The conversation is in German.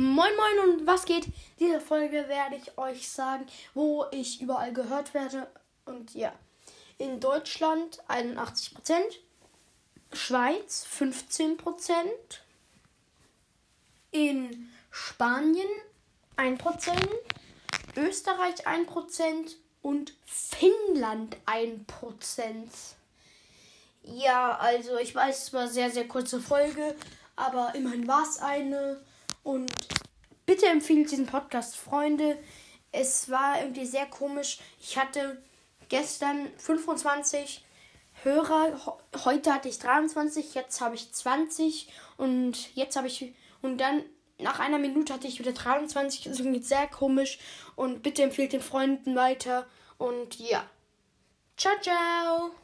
Moin Moin und was geht? Diese Folge werde ich euch sagen, wo ich überall gehört werde. Und ja, in Deutschland 81%, Schweiz 15%, in Spanien 1%, Österreich 1% und Finnland 1%. Ja, also ich weiß, es war eine sehr, sehr kurze Folge, aber immerhin war es eine. Und bitte empfehlt diesen Podcast, Freunde. Es war irgendwie sehr komisch. Ich hatte gestern 25 Hörer, heute hatte ich 23, jetzt habe ich 20 und jetzt habe ich und dann nach einer Minute hatte ich wieder 23. Das ist sehr komisch und bitte empfehlt den Freunden weiter und ja. Ciao, ciao.